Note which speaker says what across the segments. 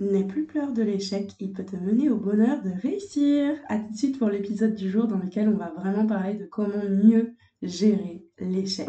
Speaker 1: N'aie plus peur de l'échec, il peut te mener au bonheur de réussir. A tout de suite pour l'épisode du jour dans lequel on va vraiment parler de comment mieux gérer l'échec.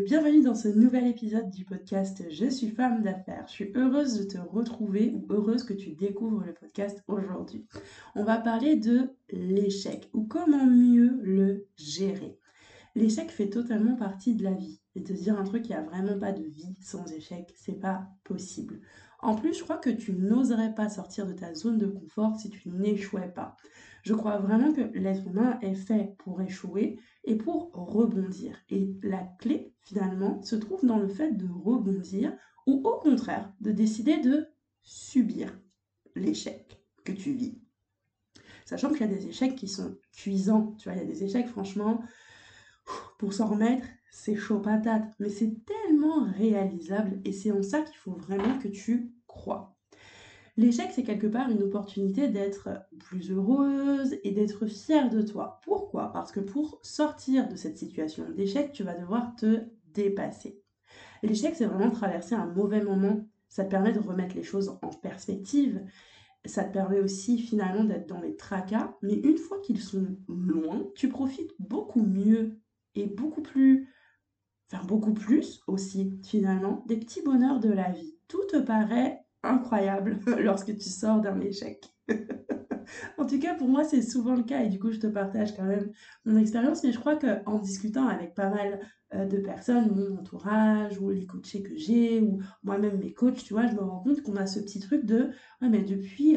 Speaker 1: bienvenue dans ce nouvel épisode du podcast Je suis femme d'affaires. Je suis heureuse de te retrouver ou heureuse que tu découvres le podcast aujourd'hui. On va parler de l'échec ou comment mieux le gérer. L'échec fait totalement partie de la vie et te dire un truc, il n'y a vraiment pas de vie sans échec, c'est pas possible. En plus, je crois que tu n'oserais pas sortir de ta zone de confort si tu n'échouais pas. Je crois vraiment que l'être humain est fait pour échouer et pour rebondir. Et la clé, finalement, se trouve dans le fait de rebondir ou au contraire de décider de subir l'échec que tu vis. Sachant qu'il y a des échecs qui sont cuisants, tu vois, il y a des échecs, franchement, pour s'en remettre, c'est chaud patate, mais c'est tellement réalisable et c'est en ça qu'il faut vraiment que tu crois. L'échec, c'est quelque part une opportunité d'être plus heureuse et d'être fière de toi. Pourquoi? Parce que pour sortir de cette situation d'échec, tu vas devoir te dépasser. L'échec, c'est vraiment traverser un mauvais moment. Ça te permet de remettre les choses en perspective. Ça te permet aussi finalement d'être dans les tracas. Mais une fois qu'ils sont loin, tu profites beaucoup mieux et beaucoup plus, beaucoup plus aussi finalement, des petits bonheurs de la vie. Tout te paraît incroyable lorsque tu sors d'un échec. en tout cas, pour moi, c'est souvent le cas et du coup, je te partage quand même mon expérience. Mais je crois qu'en discutant avec pas mal euh, de personnes, mon entourage ou les coachés que j'ai ou moi-même mes coachs, tu vois, je me rends compte qu'on a ce petit truc de ouais, mais depuis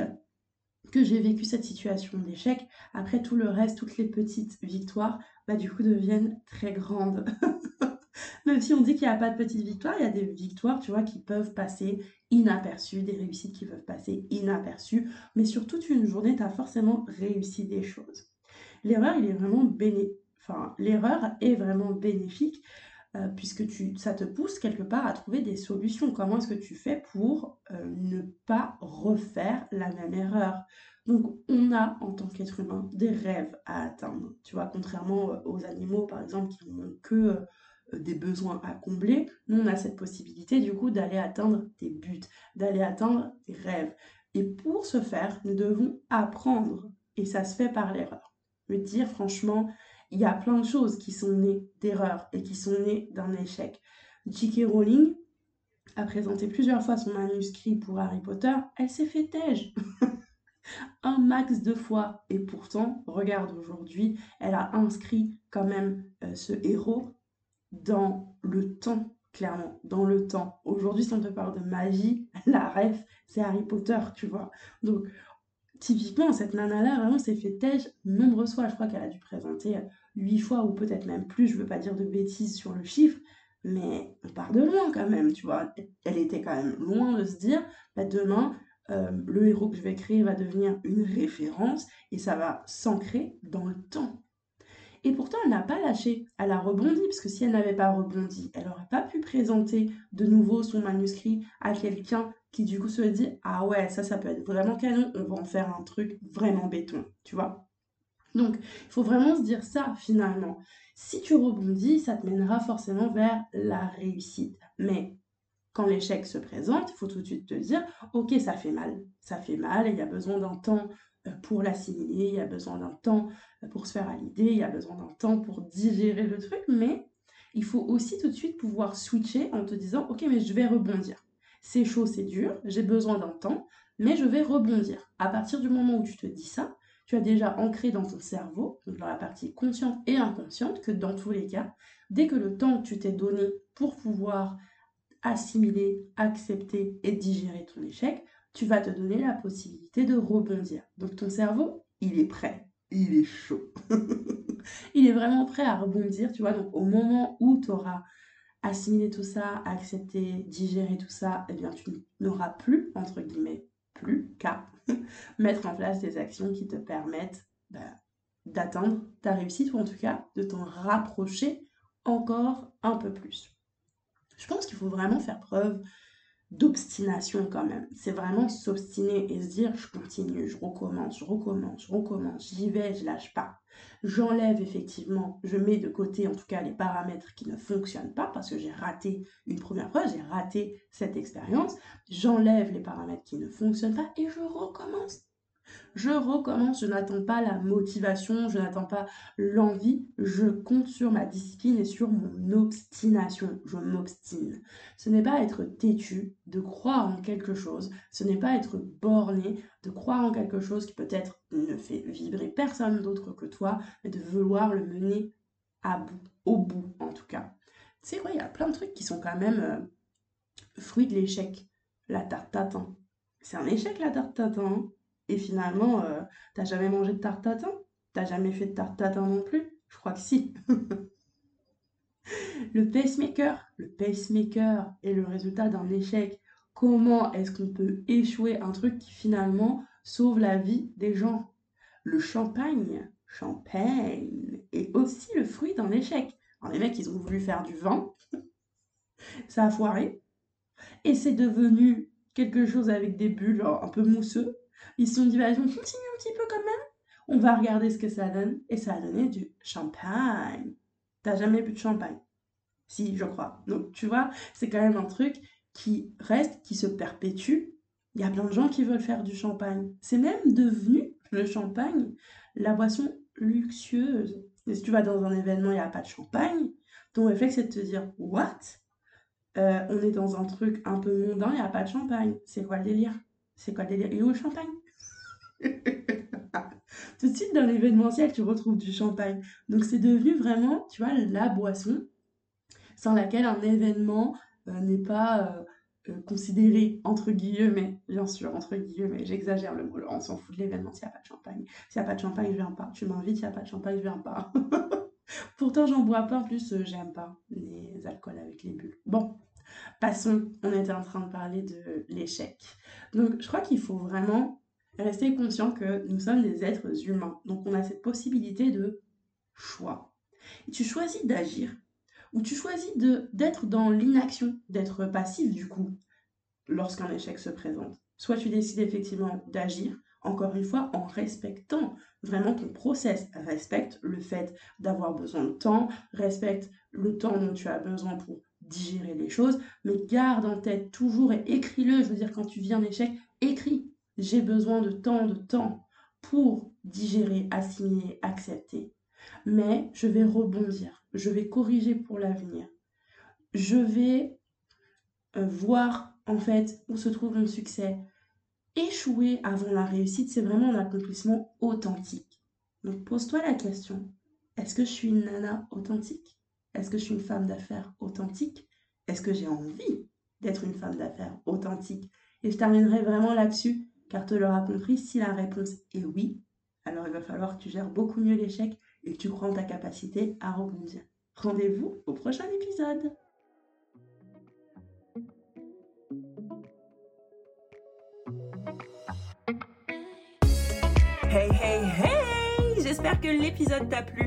Speaker 1: que j'ai vécu cette situation d'échec, après tout le reste, toutes les petites victoires, bah du coup deviennent très grandes. Même si on dit qu'il n'y a pas de petites victoires, il y a des victoires, tu vois, qui peuvent passer inaperçues, des réussites qui peuvent passer inaperçues. Mais sur toute une journée, tu as forcément réussi des choses. L'erreur, il est vraiment béné... enfin, l'erreur est vraiment bénéfique euh, puisque tu, ça te pousse quelque part à trouver des solutions. Comment est-ce que tu fais pour euh, ne pas refaire la même erreur? Donc, on a en tant qu'être humain des rêves à atteindre. Tu vois, contrairement euh, aux animaux, par exemple, qui n'ont que des besoins à combler, nous on a cette possibilité du coup d'aller atteindre des buts, d'aller atteindre des rêves. Et pour ce faire, nous devons apprendre, et ça se fait par l'erreur. Me dire franchement, il y a plein de choses qui sont nées d'erreurs et qui sont nées d'un échec. J.K. Rowling a présenté plusieurs fois son manuscrit pour Harry Potter, elle s'est fait tège. un max de fois. Et pourtant, regarde aujourd'hui, elle a inscrit quand même euh, ce héros dans le temps, clairement, dans le temps. Aujourd'hui, si on te parle de magie, la ref, c'est Harry Potter, tu vois. Donc, typiquement, cette nana-là, vraiment, s'est fait têche nombreuses fois. Je crois qu'elle a dû présenter huit fois ou peut-être même plus. Je veux pas dire de bêtises sur le chiffre, mais on part de loin quand même, tu vois. Elle était quand même loin de se dire, bah, demain, euh, le héros que je vais créer va devenir une référence et ça va s'ancrer dans le temps. Et pourtant, elle n'a pas lâché. Elle a rebondi, parce que si elle n'avait pas rebondi, elle n'aurait pas pu présenter de nouveau son manuscrit à quelqu'un qui du coup se dit Ah ouais, ça, ça peut être vraiment canon, on va en faire un truc vraiment béton, tu vois. Donc, il faut vraiment se dire ça finalement. Si tu rebondis, ça te mènera forcément vers la réussite. Mais quand l'échec se présente, il faut tout de suite te dire Ok, ça fait mal, ça fait mal, il y a besoin d'un temps pour l'assimiler, il y a besoin d'un temps euh, pour se faire à l'idée, il y a besoin d'un temps pour digérer le truc, mais il faut aussi tout de suite pouvoir switcher en te disant ok mais je vais rebondir. C'est chaud, c'est dur, j'ai besoin d'un temps, mais je vais rebondir. À partir du moment où tu te dis ça, tu as déjà ancré dans ton cerveau, dans la partie consciente et inconsciente, que dans tous les cas, dès que le temps que tu t'es donné pour pouvoir assimiler, accepter et digérer ton échec, tu vas te donner la possibilité de rebondir. Donc ton cerveau, il est prêt, il est chaud. il est vraiment prêt à rebondir, tu vois. Donc au moment où tu auras assimilé tout ça, accepté, digéré tout ça, eh bien tu n'auras plus, entre guillemets, plus qu'à mettre en place des actions qui te permettent bah, d'atteindre ta réussite ou en tout cas de t'en rapprocher encore un peu plus. Je pense qu'il faut vraiment faire preuve d'obstination quand même. C'est vraiment s'obstiner et se dire je continue, je recommence, je recommence, je recommence, j'y vais, je lâche pas. J'enlève effectivement, je mets de côté en tout cas les paramètres qui ne fonctionnent pas parce que j'ai raté une première fois, j'ai raté cette expérience. J'enlève les paramètres qui ne fonctionnent pas et je recommence je recommence, je n'attends pas la motivation, je n'attends pas l'envie, je compte sur ma discipline et sur mon obstination, je m'obstine. Ce n'est pas être têtu de croire en quelque chose, ce n'est pas être borné de croire en quelque chose qui peut-être ne fait vibrer personne d'autre que toi, mais de vouloir le mener à bout, au bout en tout cas. Tu sais quoi, il y a plein de trucs qui sont quand même euh, fruits de l'échec. La tarte tatin. C'est un échec la tarte tatin. Hein? Et finalement, euh, t'as jamais mangé de tarte tatin? T'as jamais fait de tarte tatin non plus? Je crois que si. le pacemaker, le pacemaker est le résultat d'un échec. Comment est-ce qu'on peut échouer un truc qui finalement sauve la vie des gens? Le champagne, champagne, est aussi le fruit d'un échec. les mecs, ils ont voulu faire du vin, ça a foiré, et c'est devenu quelque chose avec des bulles un peu mousseux, ils se sont dit, bah, on continue un petit peu quand même. On va regarder ce que ça donne. Et ça a donné du champagne. T'as jamais bu de champagne? Si, je crois. Donc, tu vois, c'est quand même un truc qui reste, qui se perpétue. Il y a plein de gens qui veulent faire du champagne. C'est même devenu, le champagne, la boisson luxueuse. Et si tu vas dans un événement, il n'y a pas de champagne, ton réflexe, c'est de te dire, what? Euh, On est dans un truc un peu mondain, il n'y a pas de champagne. C'est quoi le délire? C'est quoi le délire? Et où le champagne? Tout de suite, dans l'événementiel, tu retrouves du champagne. Donc, c'est devenu vraiment, tu vois, la boisson sans laquelle un événement euh, n'est pas euh, euh, considéré, entre guillemets, bien sûr, entre guillemets, j'exagère le mot, on s'en fout de l'événement s'il n'y a pas de champagne. S'il n'y a pas de champagne, je viens pas. Tu m'invites, s'il n'y a pas de champagne, je viens pas. Pourtant, j'en bois pas, en plus, j'aime pas les alcools avec les bulles. Bon, passons, on était en train de parler de l'échec. Donc, je crois qu'il faut vraiment rester conscient que nous sommes des êtres humains. Donc on a cette possibilité de choix. Tu choisis d'agir ou tu choisis d'être dans l'inaction, d'être passif du coup, lorsqu'un échec se présente. Soit tu décides effectivement d'agir, encore une fois, en respectant vraiment ton process. Respecte le fait d'avoir besoin de temps, respecte le temps dont tu as besoin pour digérer les choses, mais garde en tête toujours et écris-le. Je veux dire, quand tu vis un échec, écris j'ai besoin de tant de temps pour digérer, assimiler, accepter. Mais je vais rebondir, je vais corriger pour l'avenir. Je vais euh, voir en fait où se trouve mon succès. Échouer avant la réussite, c'est vraiment un accomplissement authentique. Donc pose-toi la question, est-ce que je suis une nana authentique? Est-ce que je suis une femme d'affaires authentique? Est-ce que j'ai envie d'être une femme d'affaires authentique? Et je terminerai vraiment là-dessus car tu l'auras compris, si la réponse est oui, alors il va falloir que tu gères beaucoup mieux l'échec et que tu crois en ta capacité à rebondir. Rendez-vous au prochain épisode.
Speaker 2: Hey hey hey J'espère que l'épisode t'a plu